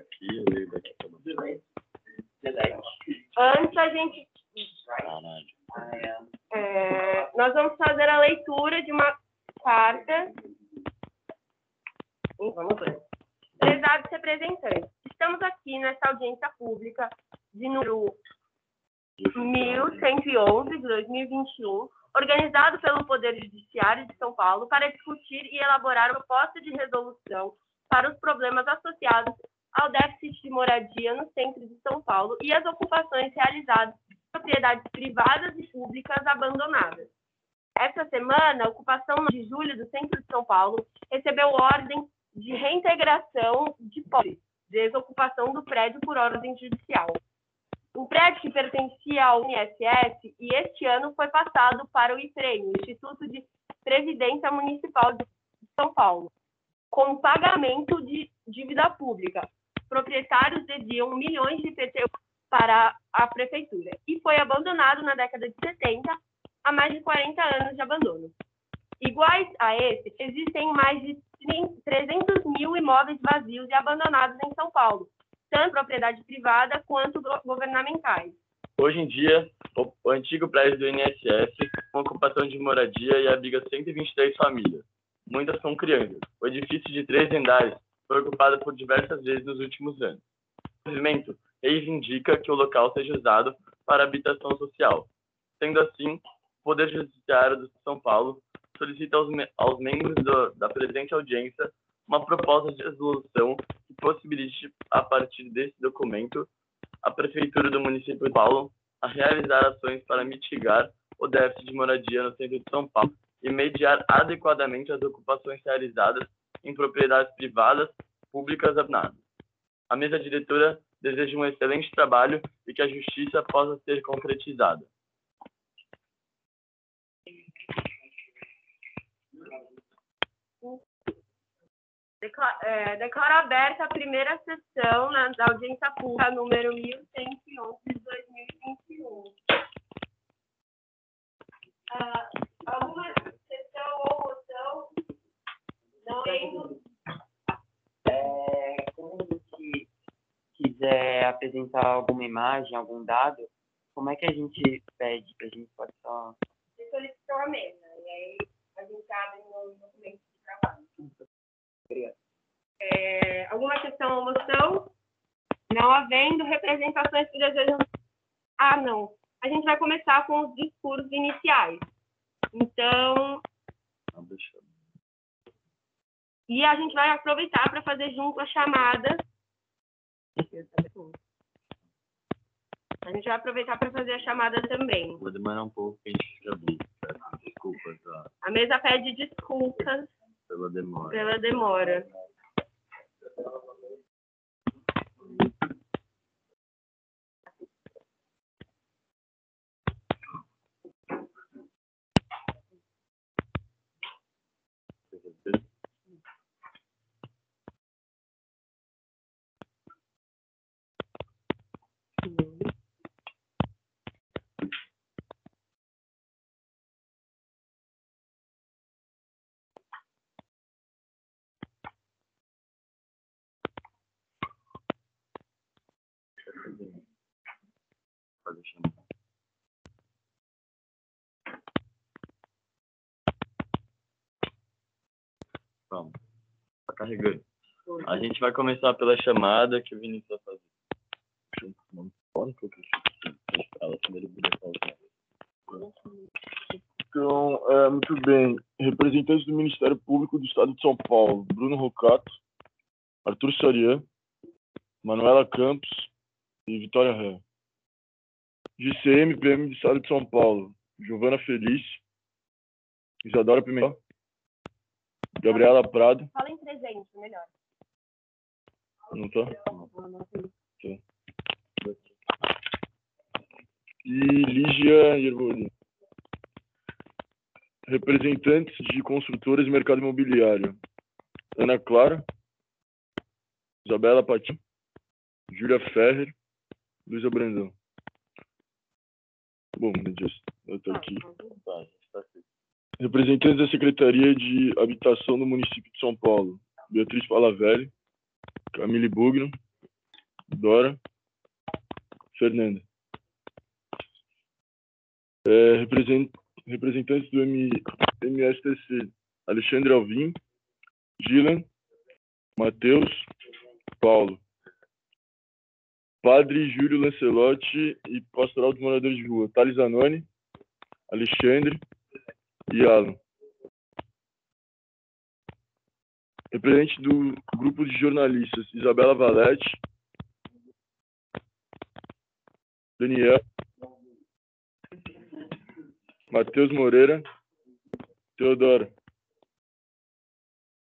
Aqui, eu daqui pra Antes a gente. É, nós vamos fazer a leitura de uma carta. Vamos ver. Prezados representantes, estamos aqui nessa audiência pública de número 1111 de 2021, organizado pelo Poder Judiciário de São Paulo para discutir e elaborar proposta de resolução para os problemas associados ao déficit de moradia no centro de São Paulo e as ocupações realizadas em propriedades privadas e públicas abandonadas. Essa semana, a ocupação de julho do centro de São Paulo recebeu ordem de reintegração de posse, desocupação do prédio por ordem judicial. Um prédio que pertencia ao INSS e este ano foi passado para o IPREM, Instituto de Previdência Municipal de São Paulo, com pagamento de dívida pública. Proprietários deviam milhões de IPTU para a prefeitura e foi abandonado na década de 70, há mais de 40 anos de abandono. Iguais a esse, existem mais de 300 mil imóveis vazios e abandonados em São Paulo, tanto propriedade privada quanto go- governamentais. Hoje em dia, o antigo prédio do INSS, com ocupação de moradia e abriga 123 famílias. Muitas são crianças. O edifício de três andares foi ocupado por diversas vezes nos últimos anos. O movimento reivindica que o local seja usado para habitação social. Sendo assim, o Poder Judiciário de São Paulo solicita aos, me- aos membros do- da presente audiência uma proposta de resolução que possibilite, a partir desse documento, a Prefeitura do município de Paulo a realizar ações para mitigar o déficit de moradia no centro de São Paulo e mediar adequadamente as ocupações realizadas em propriedades privadas, públicas abandonadas. A mesa diretora deseja um excelente trabalho e que a justiça possa ser concretizada. É, declaro aberta a primeira sessão da audiência pública número 1111 de 2021. Ah, alguma sessão ou moção? É, quando a gente quiser apresentar alguma imagem, algum dado, como é que a gente pede? A gente pode só. de solicitou a mesa. E aí a gente abre no documento de trabalho. É, alguma questão ou moção? Não havendo representações que desejam. Ah, não. A gente vai começar com os discursos iniciais. Então, Não, deixa eu- e a gente vai aproveitar para fazer junto a chamada. A gente vai aproveitar para fazer a chamada também. Vou demorar um pouco, que a gente já viu. Desculpa tá, A mesa pede desculpas pela demora. pela demora. Pode chamar. Vamos. Tá carregando. A gente vai começar pela chamada que o Vinícius vai fazer. Então, é, muito bem. Representantes do Ministério Público do Estado de São Paulo, Bruno Rocato, Arthur Sarian, Manuela Campos e Vitória Ré. GCM, PM do Estado de São Paulo, Giovana Felício, Isadora Pimentel, Gabriela Prado, Fala em presente, melhor. não tá? E Lígia Yerbolin. Representantes de construtoras e mercado imobiliário. Ana Clara, Isabela Patim, Júlia Ferrer, Luísa Brandão. Bom, Edilson, eu tô aqui. Tá, a gente tá aqui. Representantes da Secretaria de Habitação do município de São Paulo. Beatriz Palavelli, Camille Bugno, Dora. Fernanda. É, represent, representantes do M, MSTC, Alexandre Alvim, Gilan, Matheus, Paulo. Padre Júlio Lancelotti e Pastoral dos Moradores de Rua, Thales Anoni, Alexandre Alan. Representante do grupo de jornalistas, Isabela Valete, Daniel, Matheus Moreira, Teodora.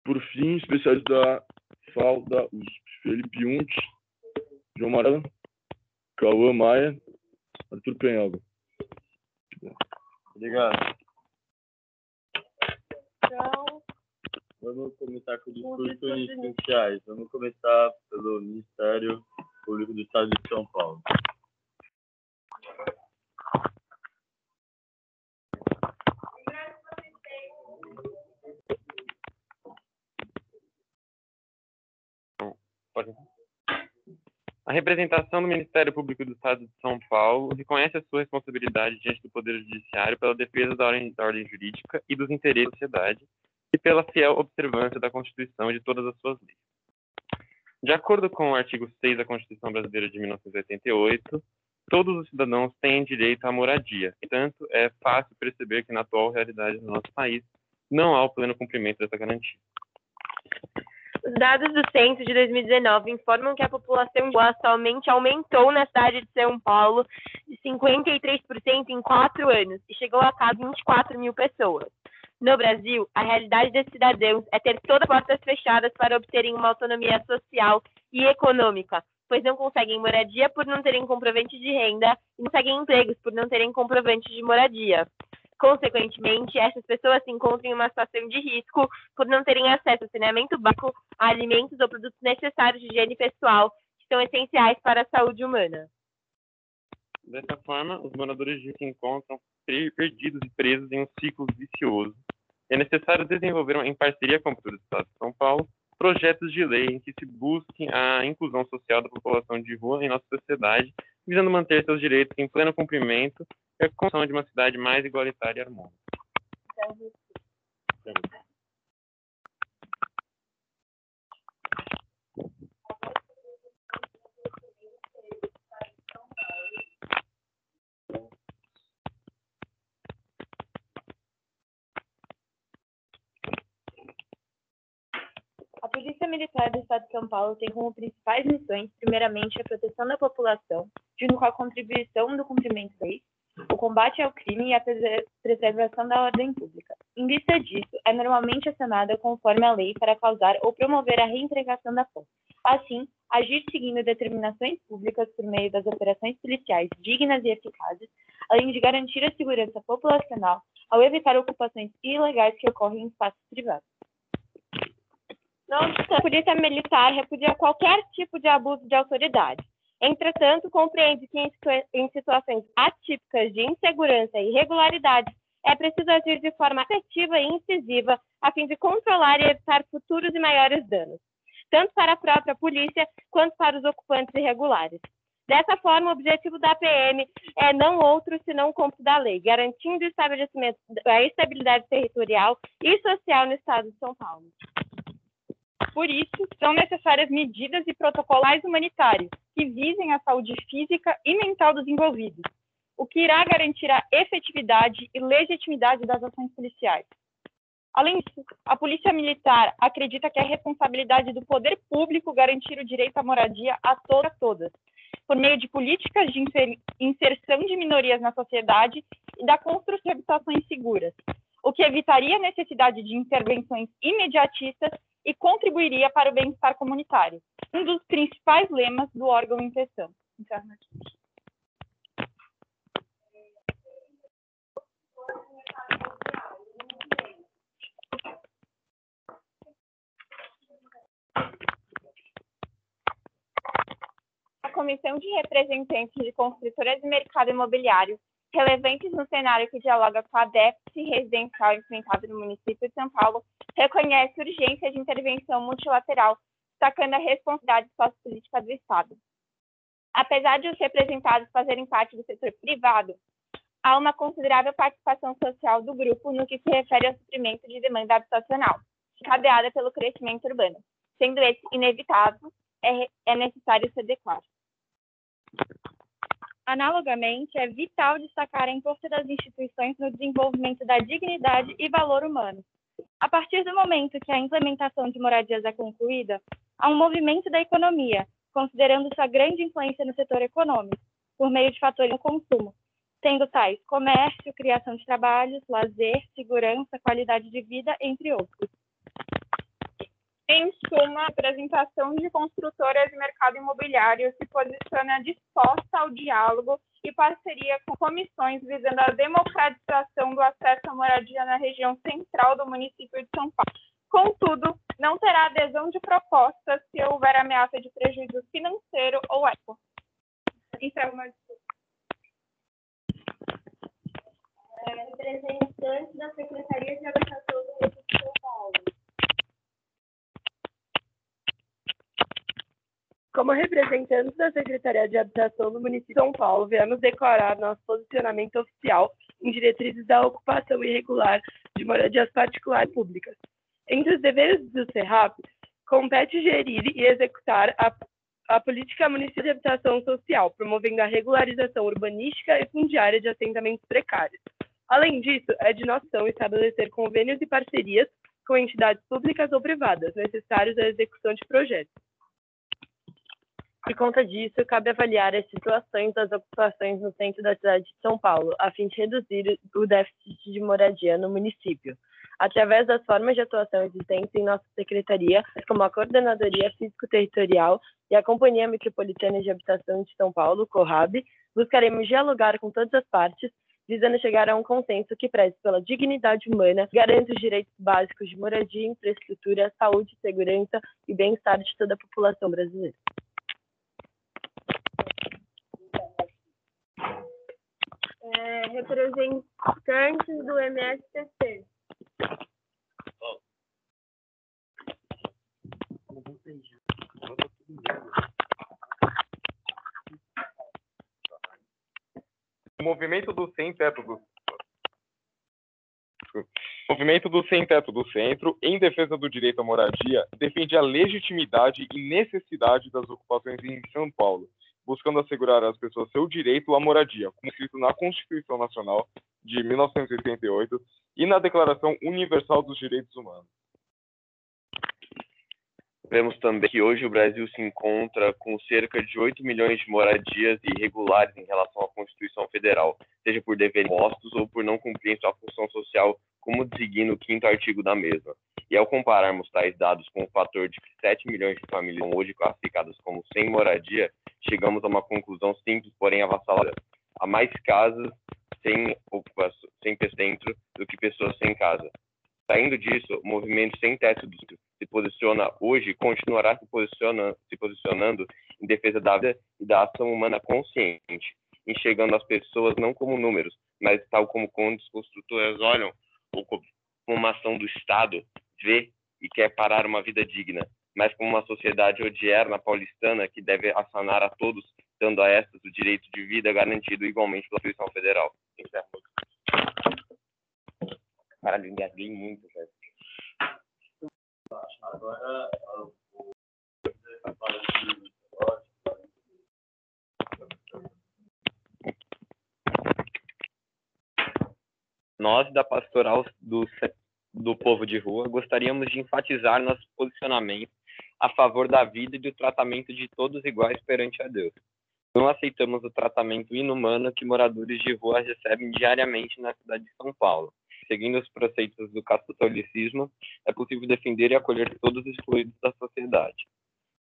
Por fim, especialista da FAO da USP, Felipe Unte, João Marela, Cauã Maia, Arthur Penhalba. Obrigado. Então, Vamos começar com o discurso iniciais. Vamos começar pelo Ministério Público do Estado de São Paulo. Pode. A representação do Ministério Público do Estado de São Paulo reconhece a sua responsabilidade diante do Poder Judiciário pela defesa da ordem, da ordem jurídica e dos interesses da sociedade e pela fiel observância da Constituição e de todas as suas leis. De acordo com o artigo 6 da Constituição Brasileira de 1988, todos os cidadãos têm direito à moradia. Portanto, é fácil perceber que na atual realidade do nosso país não há o pleno cumprimento dessa garantia. Os dados do censo de 2019 informam que a população de rua atualmente aumentou na cidade de São Paulo de 53% em quatro anos e chegou a quase 24 mil pessoas. No Brasil, a realidade desses cidadãos é ter todas as portas fechadas para obterem uma autonomia social e econômica, pois não conseguem moradia por não terem comprovante de renda e não conseguem empregos por não terem comprovante de moradia. Consequentemente, essas pessoas se encontram em uma situação de risco por não terem acesso a saneamento básico, a alimentos ou produtos necessários de higiene pessoal, que são essenciais para a saúde humana. Dessa forma, os moradores de se encontram per- perdidos e presos em um ciclo vicioso. É necessário desenvolver, em parceria com o Prefeitura do Estado de São Paulo, projetos de lei em que se busque a inclusão social da população de rua em nossa sociedade, visando manter seus direitos em pleno cumprimento e a construção de uma cidade mais igualitária e harmônica. A Polícia Militar do Estado de São Paulo tem como principais missões, primeiramente, a proteção da população, junto com a contribuição do cumprimento da lei, o combate ao crime e a prese- preservação da ordem pública. Em vista disso, é normalmente acionada conforme a lei para causar ou promover a reintegração da posse. Assim, agir seguindo determinações públicas por meio das operações policiais dignas e eficazes, além de garantir a segurança populacional ao evitar ocupações ilegais que ocorrem em espaços privados. Não a Polícia Militar repudia qualquer tipo de abuso de autoridade. Entretanto, compreende que em, situa- em situações atípicas de insegurança e irregularidades, é preciso agir de forma efetiva e incisiva a fim de controlar e evitar futuros e maiores danos, tanto para a própria polícia quanto para os ocupantes irregulares. Dessa forma, o objetivo da PM é não outro senão o cumprimento da lei, garantindo da estabilidade territorial e social no Estado de São Paulo. Por isso, são necessárias medidas e protocolos humanitários que visem a saúde física e mental dos envolvidos, o que irá garantir a efetividade e legitimidade das ações policiais. Além disso, a Polícia Militar acredita que é responsabilidade do poder público garantir o direito à moradia a todas, todas, por meio de políticas de inser- inserção de minorias na sociedade e da construção de habitações seguras, o que evitaria a necessidade de intervenções imediatistas e contribuiria para o bem-estar comunitário, um dos principais lemas do órgão em questão. A comissão de representantes de construtoras de mercado imobiliário relevantes no cenário que dialoga com a déficit residencial enfrentada no município de São Paulo, reconhece urgência de intervenção multilateral, destacando a responsabilidade sociopolítica do Estado. Apesar de os representados fazerem parte do setor privado, há uma considerável participação social do grupo no que se refere ao suprimento de demanda habitacional, encadeada pelo crescimento urbano. Sendo esse inevitável, é, é necessário se adequar. Analogamente, é vital destacar a importância das instituições no desenvolvimento da dignidade e valor humano. A partir do momento que a implementação de moradias é concluída, há um movimento da economia, considerando sua grande influência no setor econômico, por meio de fatores do consumo, sendo tais comércio, criação de trabalhos, lazer, segurança, qualidade de vida, entre outros. Em suma, a apresentação de construtoras de mercado imobiliário se posiciona disposta ao diálogo e parceria com comissões visando a democratização do acesso à moradia na região central do município de São Paulo. Contudo, não terá adesão de propostas se houver ameaça de prejuízo financeiro ou eco. Encerro meu discurso. É, representante da Secretaria de Habitação do Município de São Paulo. Como representantes da Secretaria de Habitação do município de São Paulo, viemos declarar nosso posicionamento oficial em diretrizes da ocupação irregular de moradias particulares públicas. Entre os deveres do CERAP, compete gerir e executar a, a política municipal de habitação social, promovendo a regularização urbanística e fundiária de assentamentos precários. Além disso, é de noção estabelecer convênios e parcerias com entidades públicas ou privadas necessários à execução de projetos. Por conta disso, cabe avaliar as situações das ocupações no centro da cidade de São Paulo, a fim de reduzir o déficit de moradia no município, através das formas de atuação existentes em nossa secretaria, como a Coordenadoria Físico-Territorial e a Companhia Metropolitana de Habitação de São Paulo, CORRAB, buscaremos dialogar com todas as partes, visando chegar a um consenso que preze pela dignidade humana, garanta os direitos básicos de moradia, infraestrutura, saúde, segurança e bem-estar de toda a população brasileira. É, representantes do MSTC. O movimento do sem teto do o movimento do sem teto do centro, em defesa do direito à moradia, defende a legitimidade e necessidade das ocupações em São Paulo, buscando assegurar às pessoas seu direito à moradia, como escrito na Constituição Nacional de 1988 e na Declaração Universal dos Direitos Humanos. Vemos também que hoje o Brasil se encontra com cerca de 8 milhões de moradias irregulares em relação à Constituição Federal, seja por dever impostos ou por não cumprir sua função social, como designa o quinto artigo da mesma. E ao compararmos tais dados com o fator de que 7 milhões de famílias são hoje classificadas como sem moradia, chegamos a uma conclusão simples, porém avassaladora. Há mais casas sem ocupação, sem dentro do que pessoas sem casa. Saindo disso, o movimento sem teto se posiciona hoje e continuará se, posiciona, se posicionando em defesa da vida e da ação humana consciente, enxergando as pessoas não como números, mas tal como quando os construtores olham ou como uma ação do Estado, vê e quer parar uma vida digna, mas como uma sociedade odierna paulistana que deve assanar a todos, dando a estas o direito de vida garantido igualmente pela Constituição Federal. Caralho, engasguei muito, velho. Agora, Nós, da Pastoral do, do Povo de Rua, gostaríamos de enfatizar nosso posicionamento a favor da vida e do tratamento de todos iguais perante a Deus. Não aceitamos o tratamento inumano que moradores de rua recebem diariamente na cidade de São Paulo. Seguindo os preceitos do catolicismo, é possível defender e acolher todos os excluídos da sociedade.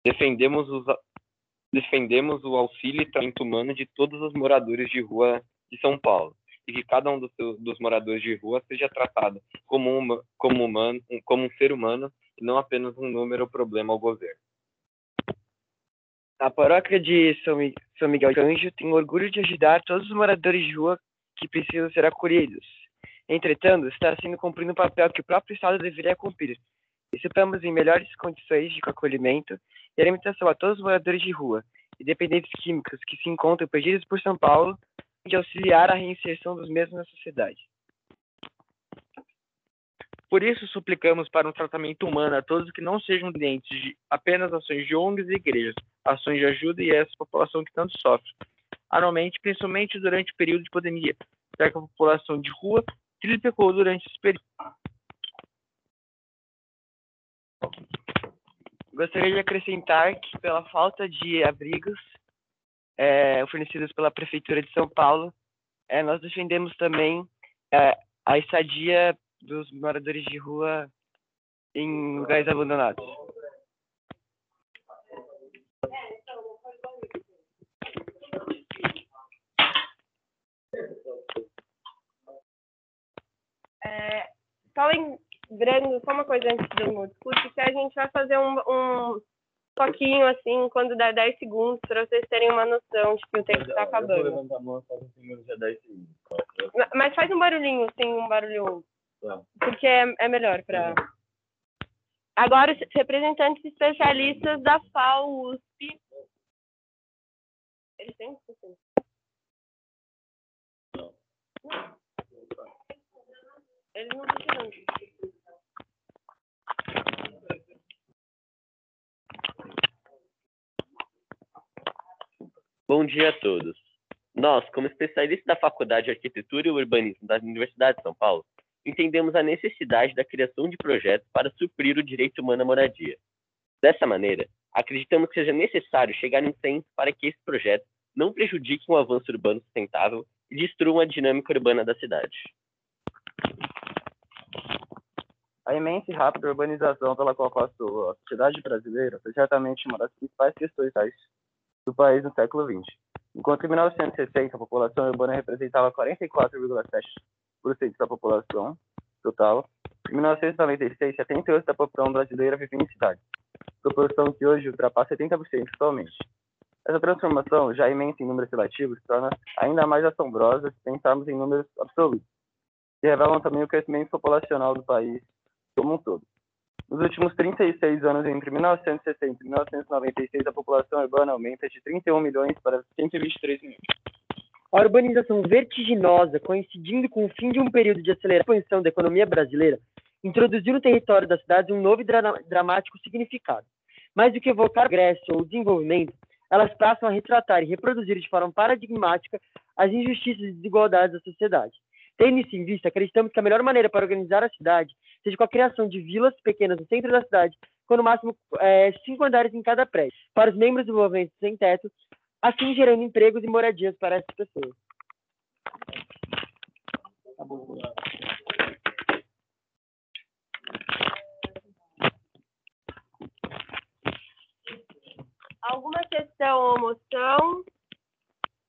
Defendemos, os, defendemos o auxílio e tratamento humano de todos os moradores de rua de São Paulo e que cada um dos, dos moradores de rua seja tratado como, uma, como, humano, como um ser humano e não apenas um número ou problema ao governo. A paróquia de São Miguel de Anjo tem orgulho de ajudar todos os moradores de rua que precisam ser acolhidos. Entretanto, está sendo cumprindo um papel que o próprio Estado deveria cumprir. Estamos em melhores condições de acolhimento e alimentação a todos os moradores de rua, e dependentes químicos que se encontram perdidos por São Paulo de auxiliar a reinserção dos mesmos na sociedade. Por isso, suplicamos para um tratamento humano a todos que não sejam dependentes de apenas ações de ONGs e igrejas, ações de ajuda e essa população que tanto sofre. Anualmente, principalmente durante o período de pandemia, já que a população de rua triplicou durante esse período. Gostaria de acrescentar que, pela falta de abrigos é, pela Prefeitura de São Paulo, é, nós defendemos também é, a estadia dos moradores de rua em lugares abandonados. É, só lembrando, só uma coisa antes do discurso, que a gente vai fazer um, um toquinho assim, quando der 10 segundos, para vocês terem uma noção de que o tempo está acabando. Eu vou levantar a mão só um segundo, já 10 segundos. Ma- Mas faz um barulhinho, sim, um barulho, Tá. porque é, é melhor para. Agora, os representantes especialistas da FAO USP. Eles têm? Não. Eles não precisam. Bom dia a todos. Nós, como especialistas da Faculdade de Arquitetura e Urbanismo da Universidade de São Paulo, entendemos a necessidade da criação de projetos para suprir o direito humano à moradia. Dessa maneira, acreditamos que seja necessário chegar em tempo para que esses projetos não prejudiquem o avanço urbano sustentável e destruam a dinâmica urbana da cidade. A imensa e rápida urbanização pela qual passou a sociedade brasileira foi certamente uma das principais questões do país no século XX. Enquanto em 1960 a população urbana representava 44,7% da população total, em 1996 78% da população brasileira vivia em cidades, proporção que hoje ultrapassa 70% totalmente. Essa transformação, já imensa em números relativos, torna ainda mais assombrosa se pensarmos em números absolutos, que revelam também o crescimento populacional do país como um todo. Nos últimos 36 anos, entre 1960 e 1996, a população urbana aumenta de 31 milhões para 123 milhões. A urbanização vertiginosa, coincidindo com o fim de um período de acelerada expansão da economia brasileira, introduziu no território das cidades um novo e dra dramático significado. Mais do que evocar progresso ou desenvolvimento, elas passam a retratar e reproduzir de forma paradigmática as injustiças e desigualdades da sociedade. Tendo isso em vista, acreditamos que a melhor maneira para organizar a cidade seja com a criação de vilas pequenas no centro da cidade, com no máximo é, cinco andares em cada prédio, para os membros do movimento sem teto, assim gerando empregos e moradias para essas pessoas. Alguma questão ou moção?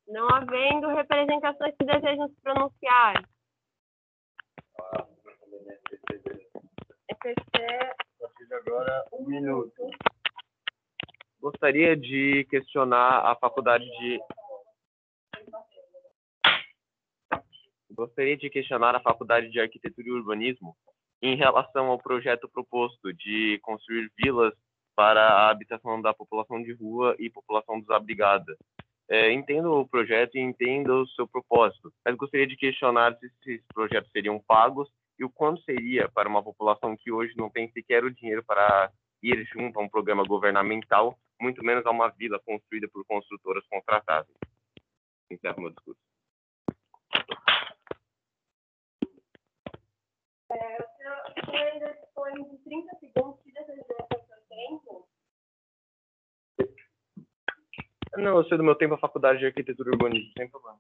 Não havendo representações que desejam se pronunciar. A partir de agora, um minuto. Gostaria de questionar a faculdade de. Gostaria de questionar a faculdade de Arquitetura e Urbanismo em relação ao projeto proposto de construir vilas para a habitação da população de rua e população desabrigada. É, entendo o projeto e entendo o seu propósito, mas gostaria de questionar se esses projetos seriam pagos e o quanto seria para uma população que hoje não tem sequer o dinheiro para ir junto a um programa governamental, muito menos a uma vila construída por construtoras contratadas. Encerro meu discurso. é, o senhor ainda dispõe de 30 segundos seu tempo. Não, eu sei do meu tempo a faculdade de arquitetura e urbanismo, sem problema.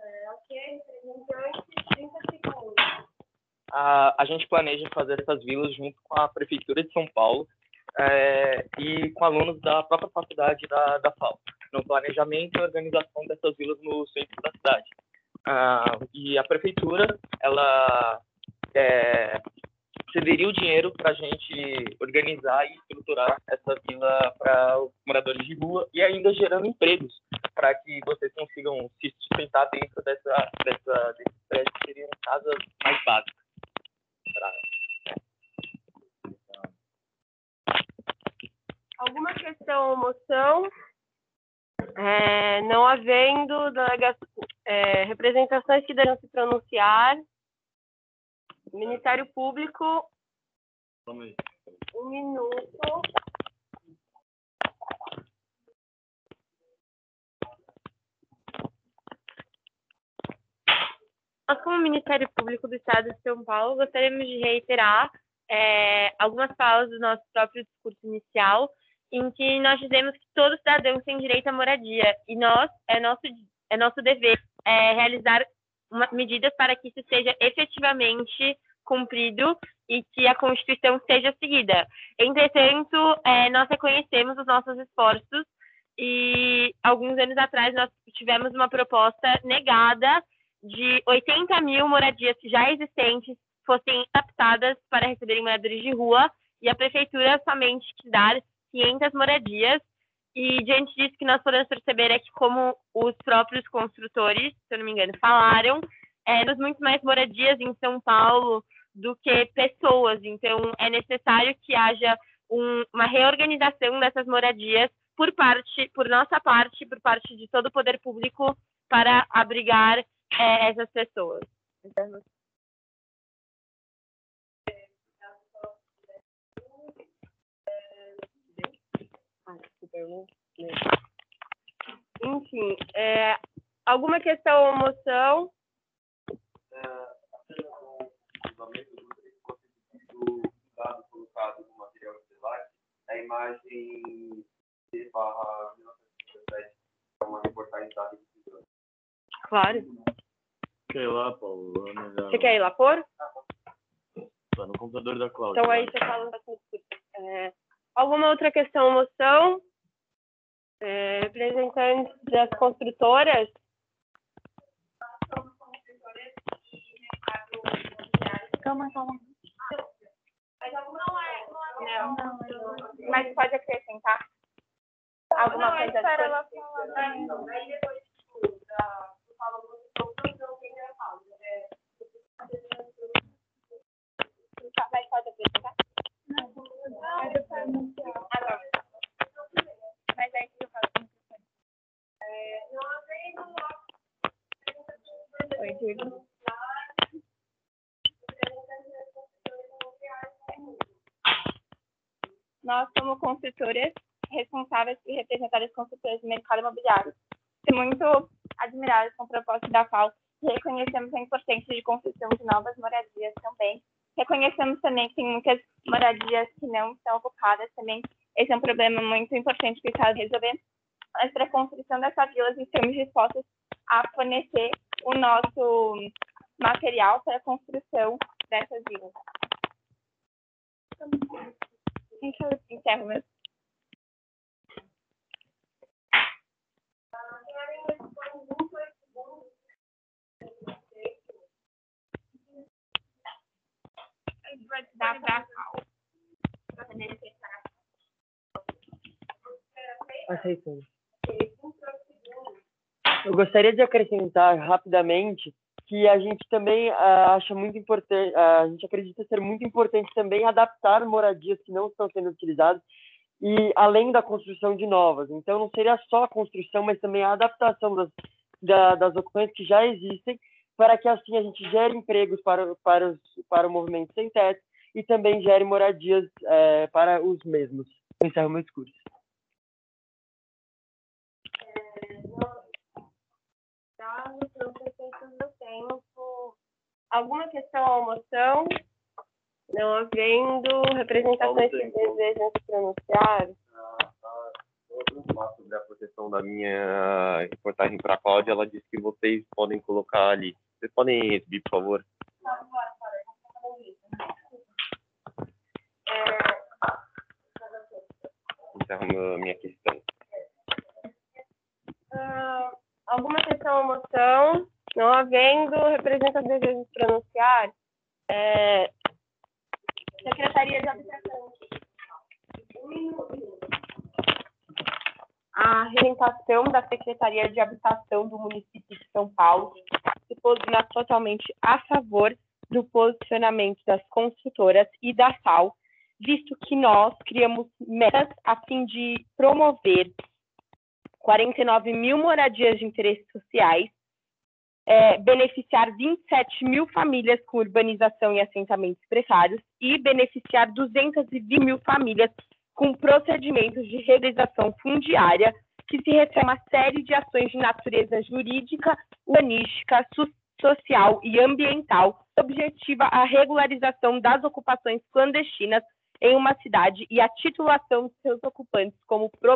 É, ok, representante, 30 segundos. A, a gente planeja fazer essas vilas junto com a Prefeitura de São Paulo é, e com alunos da própria faculdade da, da FAO, no planejamento e organização dessas vilas no centro da cidade. Ah, e a Prefeitura, ela é, cederia o dinheiro para a gente organizar e estruturar essa vila para os moradores de rua e ainda gerando empregos para que vocês consigam se sustentar dentro dessa, dessa, desses prédios que seriam casas mais básicas. Pra- Alguma questão ou moção? É, não havendo é, representações que devem se pronunciar, Ministério Público, um minuto. Nós, como Ministério Público do Estado de São Paulo, gostaríamos de reiterar é, algumas falas do nosso próprio discurso inicial, em que nós dizemos que todo cidadão tem direito à moradia e nós é nosso é nosso dever é, realizar uma- medidas para que isso seja efetivamente cumprido e que a Constituição seja seguida. Entretanto, é, nós reconhecemos os nossos esforços e alguns anos atrás nós tivemos uma proposta negada de 80 mil moradias já existentes fossem adaptadas para receberem moradores de rua e a prefeitura somente dar 500 moradias. E diante disso que nós podemos perceber é que como os próprios construtores, se eu não me engano, falaram, é, temos muito mais moradias em São Paulo do que pessoas, então é necessário que haja um- uma reorganização dessas moradias por parte, por nossa parte, por parte de todo o poder público para abrigar é, essas pessoas. Ah, não lembro. Enfim, é, alguma questão ou moção? dado colocado no material a imagem de barra 1957, é uma reportagem da Claro. Quer ir lá, Paulo? É. Você quer ir lá pôr? Tá no computador da Cláudia. Então aí você fala. É, alguma outra questão moção? É, representantes das construtoras? Calma, calma. Não. Mas pode acrescentar alguma coisa? espera ela Mas pode acrescentar? Não. Ah, não. Mas aí que eu falo com o Oi, Júlio. Nós, como construtoras responsáveis e representadas construtoras do mercado imobiliário, estamos muito admiradas com a proposta da FAO e reconhecemos a importância de construção de novas moradias também. Reconhecemos também que tem muitas moradias que não estão ocupadas também. Esse é um problema muito importante que o Estado resolver. Mas para a construção dessas vilas, estamos dispostos a fornecer o nosso material para a construção dessas vilas. Eu encerro mesmo. Eu gostaria de acrescentar rapidamente que a gente também ah, acha muito importante, a gente acredita ser muito importante também adaptar moradias que não estão sendo utilizadas e além da construção de novas. Então não seria só a construção, mas também a adaptação das, da, das ocupações que já existem, para que assim a gente gere empregos para, para, os, para o movimento sem teto e também gere moradias eh, para os mesmos. Eu encerro meu discurso. Tá, tempo. Alguma questão ou moção? Não havendo representações que desejam se pronunciar? Falar sobre a proteção da minha reportagem para a Cláudia. Ela disse que vocês podem colocar ali. Vocês podem exibir, por favor? Encerro meu- minha questão. Ah, alguma questão ou moção? Não havendo representações que desejam se pronunciar? É, Secretaria de Habitação. A representação da Secretaria de Habitação do município de São Paulo se posiciona totalmente a favor do posicionamento das construtoras e da FAO, visto que nós criamos metas a fim de promover 49 mil moradias de interesses sociais, é, beneficiar 27 mil famílias com urbanização e assentamentos precários e beneficiar 220 mil famílias com procedimentos de regularização fundiária, que se refere a uma série de ações de natureza jurídica, urbanística, so social e ambiental, objetiva a regularização das ocupações clandestinas em uma cidade e a titulação de seus ocupantes como